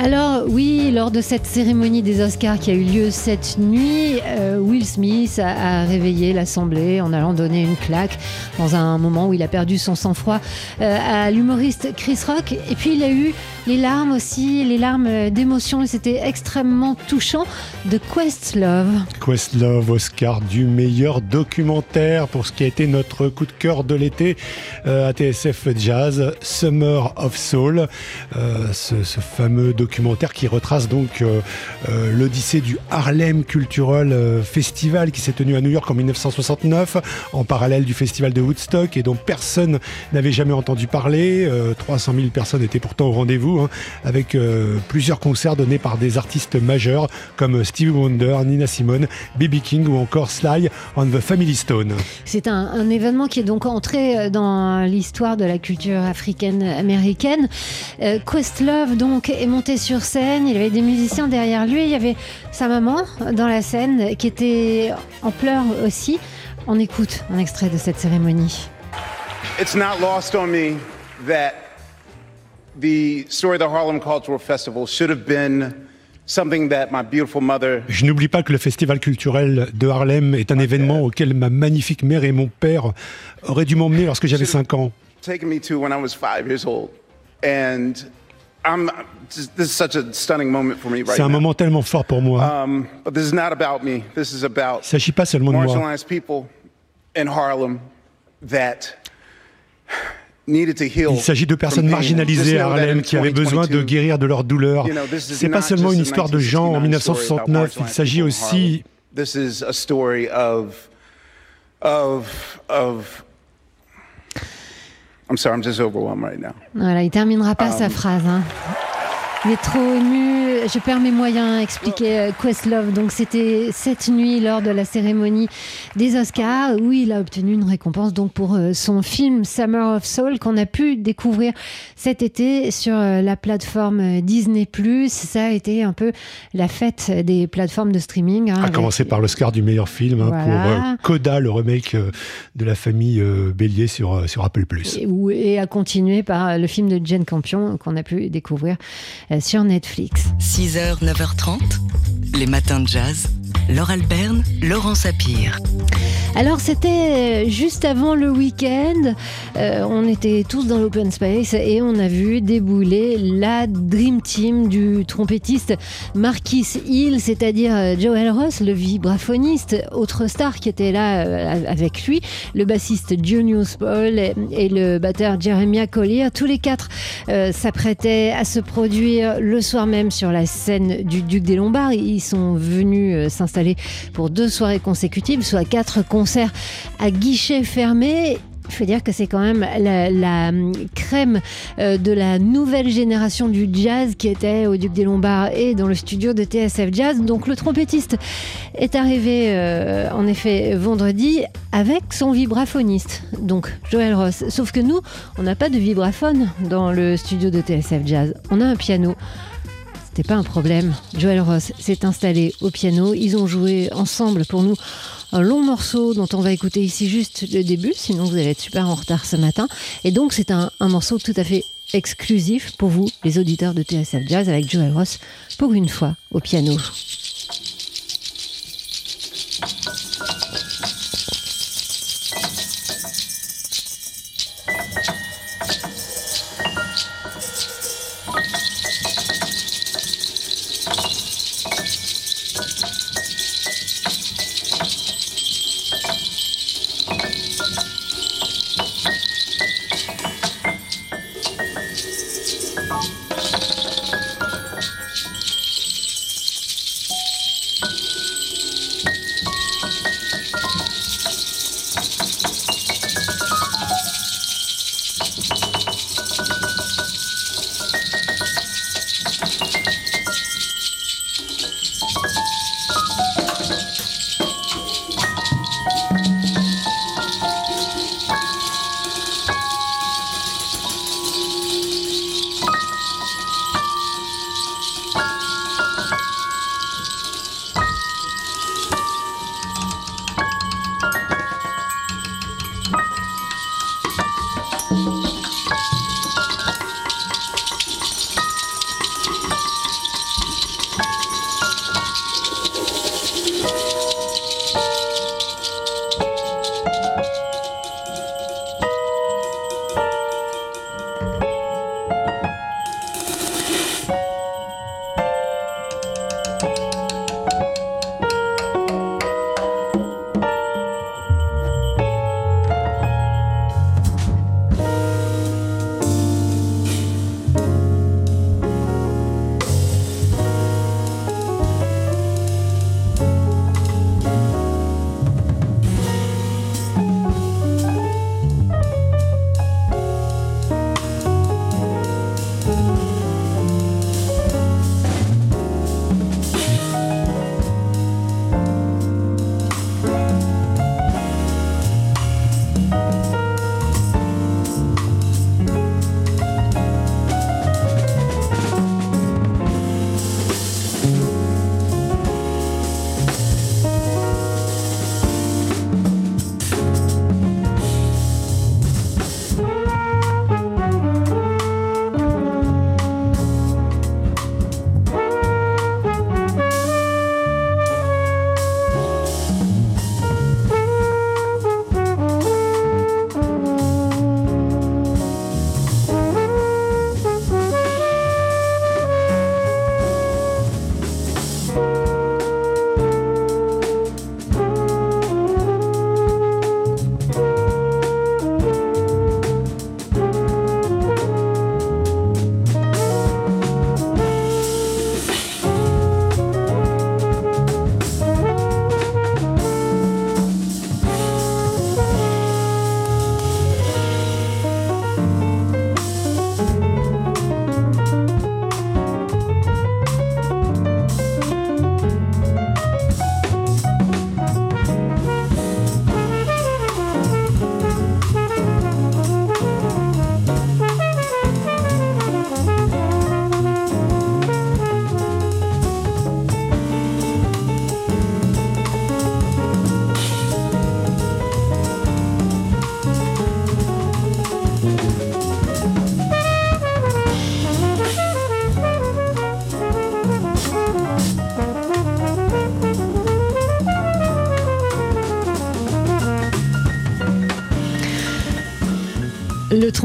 Alors oui, lors de cette cérémonie des Oscars qui a eu lieu cette nuit, euh, Will Smith a, réveillé l'Assemblée en allant donner une claque dans un moment où il a perdu son sang-froid euh, à l'humoriste Chris Rock. Et puis il a eu les larmes aussi, les larmes d'émotion, c'était extrêmement touchant de Questlove. Questlove, Oscar du meilleur documentaire pour ce qui a été notre coup de cœur de l'été euh, à TSF Jazz, Summer of Soul, ce, ce fameux documentaire qui retrace donc euh, euh, l'odyssée du Harlem Cultural euh, Festival qui s'est tenu à New York en 1969, en parallèle du festival de Woodstock et dont personne n'avait jamais entendu parler. Euh, 300 000 personnes étaient pourtant au rendez-vous, hein, avec plusieurs concerts donnés par des artistes majeurs comme Stevie Wonder, Nina Simone, B.B. King ou encore Sly on the Family Stone. C'est un, événement qui est donc entré dans l'histoire de la culture africaine-américaine. Euh, Questlove donc est monté sur scène, il y avait des musiciens derrière lui, il y avait sa maman dans la scène qui était en pleurs aussi. On écoute un extrait de cette cérémonie. It's not lost on me that the story of the Harlem Cultural Festival should have been something that my beautiful mother Je n'oublie pas que le festival culturel de Harlem est un événement auquel ma magnifique mère et mon père auraient dû m'emmener lorsque j'avais 5 ans. C'est un moment tellement fort pour moi. Um, but this is not about me. This is about Il ne s'agit pas seulement de moi. marginalized people in Harlem that needed to heal. Il s'agit de personnes marginalisées à Harlem qui avaient besoin de 2022, guérir de leur douleur. Is C'est pas not seulement une histoire de gens en 1969 story about 1969, il s'agit aussi Harlem. This is a story of, of, of. I'm sorry, I'm just overwhelmed right now. Voilà, il terminera pas sa phrase. hein. Il est trop ému, je perds mes moyens, expliquait euh, Questlove. Donc c'était cette nuit lors de la cérémonie des Oscars où il a obtenu une récompense donc pour euh, son film Summer of Soul qu'on a pu découvrir cet été sur euh, la plateforme Disney+. Ça a été un peu la fête des plateformes de streaming. hein, à avec- commencer par l'Oscar du meilleur film hein, pour euh, Coda, le remake de la famille euh, Bélier sur, sur Apple+. et, et à continuer par le film de Jane Campion qu'on a pu découvrir euh, sur Netflix. 6h, 9h30, les matins de jazz. Laure Alberne, Laurent Sapir. Alors c'était euh, juste avant le week-end, Euh, on était tous dans l'open space et on a vu débouler la Dream Team du trompettiste Marquis Hill, c'est-à-dire euh, Joel Ross, le vibraphoniste, autre star qui était là avec lui, le bassiste Junius Paul et, le batteur Jeremiah Collier. Tous les quatre s'apprêtaient à se produire le soir même sur la scène du Duc des Lombards. Sont venus euh, s'installer pour deux soirées consécutives, soit quatre concerts à guichet fermé. Il faut dire que c'est quand même la, hum, crème euh, de la nouvelle génération du jazz qui était au Duc des Lombards et dans le studio de TSF Jazz. Donc le trompettiste est arrivé euh, en effet vendredi avec son vibraphoniste, donc Joël Ross. Sauf que nous, on n'a pas de vibraphone dans le studio de TSF Jazz. On a un piano. Pas un problème. Joël Ross s'est installé au piano. Ils ont joué ensemble pour nous un long morceau dont on va écouter ici juste le début, sinon vous allez être super en retard ce matin. Et donc c'est un, un morceau tout à fait exclusif pour vous, les auditeurs de TSF Jazz, avec Joël Ross, pour une fois au piano.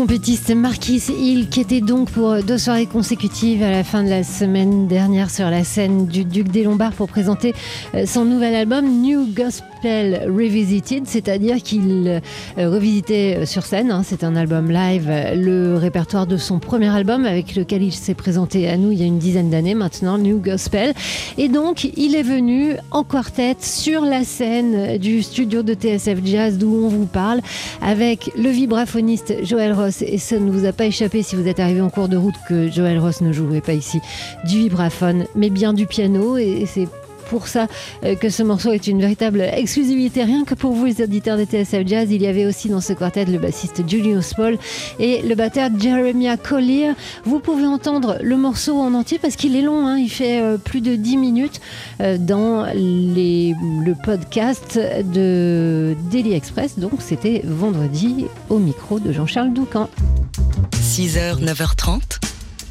Trompettiste Marquis Hill, qui était donc pour deux soirées consécutives à la fin de la semaine dernière sur la scène du Duc des Lombards pour présenter euh, son nouvel album New Gospel Revisited, c'est-à-dire qu'il euh, revisitait euh, sur scène, hein, c'est un album live, le répertoire de son premier album avec lequel il s'est présenté à nous il y a une dizaine d'années maintenant, New Gospel. Et donc il est venu en quartet sur la scène du studio de TSF Jazz d'où on vous parle avec le vibraphoniste Joël Ross, et ça ne vous a pas échappé si vous êtes arrivé en cours de route que Joël Ross ne jouait pas ici. Du vibraphone, mais bien du piano, et c'est pour ça euh, que ce morceau est une véritable exclusivité. Rien que pour vous, les auditeurs de TSF Jazz, il y avait aussi dans ce quartet le bassiste Julius Paul et le batteur Jeremiah Collier. Vous pouvez entendre le morceau en entier parce qu'il est long, hein. il fait euh, plus de 10 minutes euh, dans les, le podcast de Daily Express. Donc c'était vendredi au micro de Jean-Charles Doucan. 6h, 9h30,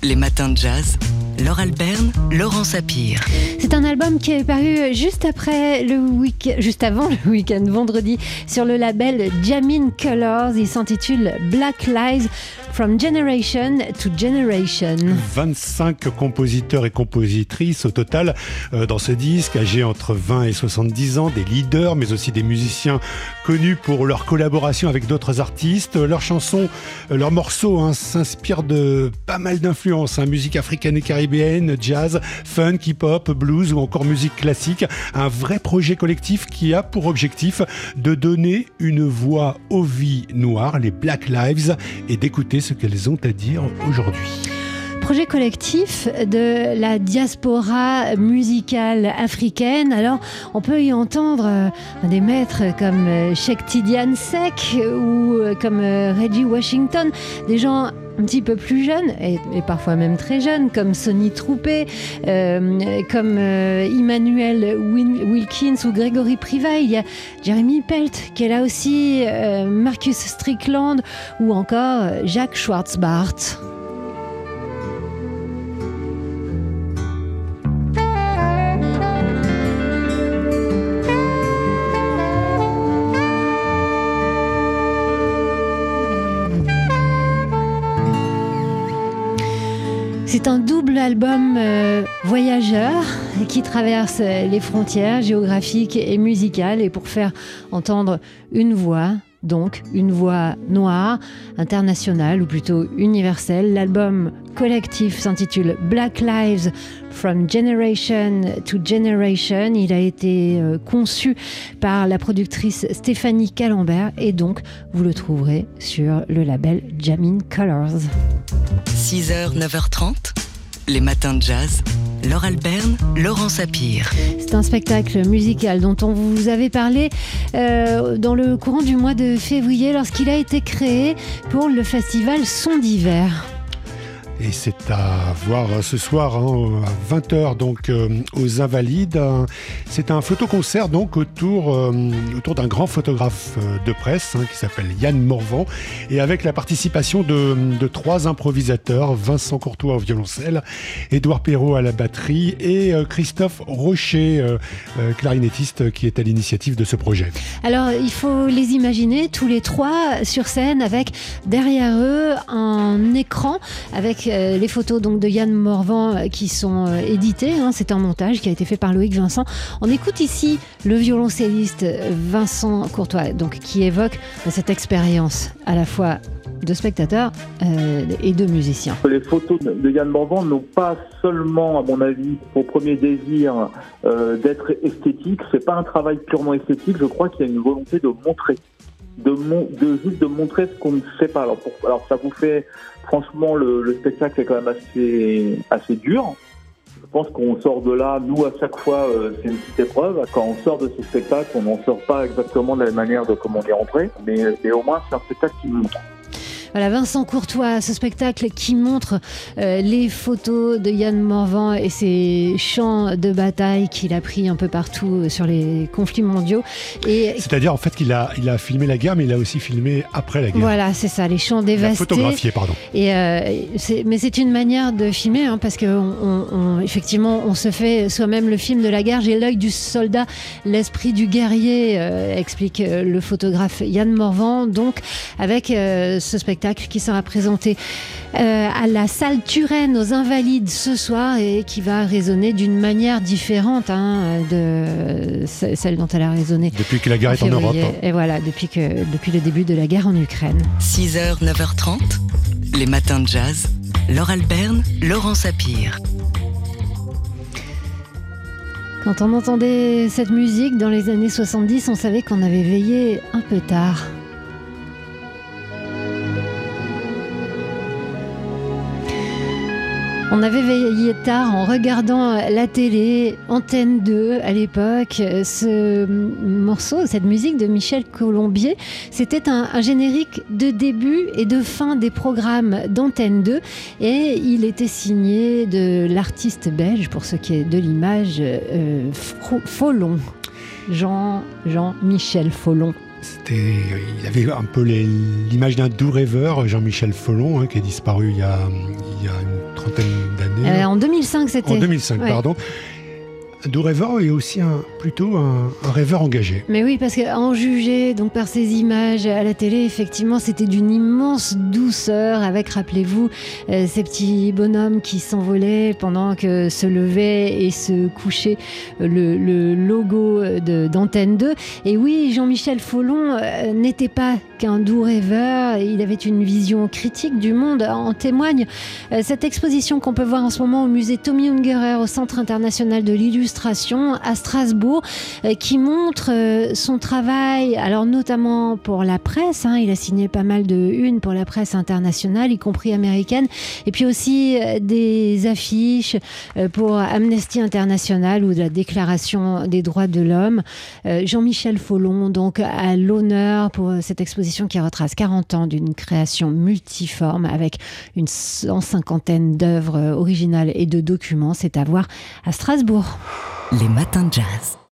les matins de jazz. Laure Alberne, Laurent Sapir. C'est un album qui est paru juste après le week juste avant le week-end, vendredi, sur le label Jamin Colors. Il s'intitule Black Lives From Generation to Generation. 25 compositeurs et compositrices au total euh, dans ce disque, âgés entre 20 et 70 ans, des leaders, mais aussi des musiciens connus pour leur collaboration avec d'autres artistes. Leurs chansons, euh, leurs morceaux hein, s'inspirent de pas mal d'influences, hein, musique africaine et caribéenne, jazz, funk, hip-hop, blues ou encore musique classique. Un vrai projet collectif qui a pour objectif de donner une voix aux vies noires, les Black Lives, et d'écouter ce qu'elles ont à dire aujourd'hui projet collectif de la diaspora musicale africaine. Alors, on peut y entendre euh, des maîtres comme euh, Sheikh Tidiane Sek ou euh, comme Reggie Washington, des gens un petit peu plus jeunes et, parfois même très jeunes comme Sonny Troupé, comme Emmanuel Wilkins ou Grégory Priva. Il y a Jeremy Pelt qui est là aussi, Marcus Strickland ou encore Jacques Schwartzbart. C'est un double album euh, voyageur qui traverse les frontières géographiques et musicales et pour faire entendre une voix, donc une voix noire, internationale ou plutôt universelle. L'album collectif s'intitule Black Lives From Generation to Generation. Il a été euh, conçu par la productrice Stéphanie Calambert et donc vous le trouverez sur le label Jamin Colors. 6h, 9h30, les matins de jazz. Laure Alberne, Laurent Sapir. C'est un spectacle musical dont on vous avait parlé euh, dans le courant du mois de février lorsqu'il a été créé pour le festival Son d'hiver. Et c'est à voir ce soir hein, à 20h donc euh, aux Invalides. C'est un photoconcert donc autour, euh, autour d'un grand photographe euh, de presse hein, qui s'appelle Yann Morvan et avec la participation de, de, trois improvisateurs, Vincent Courtois au violoncelle, Édouard Perrault à la batterie et Christophe Rocher, clarinettiste qui est à l'initiative de ce projet. Alors il faut les imaginer tous les trois sur scène avec derrière eux un écran avec euh, les photos donc de Yann Morvan euh, qui sont euh, éditées. Hein. c'est un montage qui a été fait par Loïc Vincent. On écoute ici le violoncelliste Vincent Courtois, donc qui évoque cette expérience à la fois de spectateurs et de musiciens. Les photos de Yann Morvan n'ont pas seulement, à mon avis, pour premier désir d'être esthétique. C'est pas un travail purement esthétique. Je crois qu'il y a une volonté de montrer de, juste de montrer ce qu'on ne sait pas. Alors, alors ça vous fait, franchement, le, spectacle est quand même assez, assez dur. Je pense qu'on sort de là, nous à chaque fois, euh, c'est une petite épreuve. Quand on sort de ce spectacle, on n'en sort pas exactement de la manière de comment on est rentré, mais, mais au moins c'est un spectacle qui montre. Voilà, Vincent Courtois, ce spectacle qui montre euh, les photos de Yann Morvan et ses champs de bataille qu'il a pris un peu partout euh, sur les conflits mondiaux. Et C'est-à-dire en fait qu'il a, il a filmé la guerre, mais il a aussi filmé après la guerre. Voilà, c'est ça, les champs dévastés. photographié, pardon. Et euh, mais c'est une manière de filmer, hein, parce que on, effectivement, on se fait soi-même le film de la guerre. J'ai l'œil du soldat, l'esprit du guerrier, explique le photographe Yann Morvan. Donc, avec ce spectacle spectacle qui sera présenté euh, à la salle Turenne aux Invalides ce soir et qui va résonner d'une manière différente hein, de celle dont elle a résonné. Depuis que la guerre est en Europe. Et voilà, depuis, que, depuis le début de la guerre en Ukraine. 6h, 9h30, les matins de jazz. Laure Alberne, Laurent Sapir. Quand on entendait cette musique dans les années 70, on savait qu'on avait veillé un peu tard. On avait veillé tard en regardant la télé, Antenne 2 à l'époque. Ce morceau, cette musique de Michel Colombier, c'était un, générique de début et de fin des programmes d'Antenne 2 et il était signé de l'artiste belge, pour ce qui est de l'image, euh, Follon. Jean, Jean-Michel Follon. C'était, il avait un peu l'image d'un doux rêveur, Jean-Michel Follon, hein, qui est disparu il y a, il y a une trentaine d'années. Euh, en 2005, c'était. En 2005, pardon doux rêveur et aussi un, plutôt un, rêveur engagé. Mais oui, parce qu'en juger donc par ces images à la télé, effectivement, c'était d'une immense douceur avec, rappelez-vous, euh, ces petits bonhommes qui s'envolaient pendant que se levait et se couchait le, logo d'Antenne 2. Et oui, Jean-Michel Follon euh, n'était pas qu'un doux rêveur, il avait une vision critique du monde. En témoigne euh, cette exposition qu'on peut voir en ce moment au musée Tommy Ungerer au Centre international de l'illustration à Strasbourg euh, qui montre euh, son travail, alors notamment pour la presse. Hein. il a signé pas mal de une pour la presse internationale, y compris américaine, et puis aussi euh, des affiches pour Amnesty International ou de la Déclaration des droits de l'homme. Jean-Michel Follon, donc, à l'honneur pour cette exposition qui retrace 40 ans d'une création multiforme avec une cinquantaine d'œuvres originales et de documents. C'est à voir à Strasbourg. Les matins de jazz.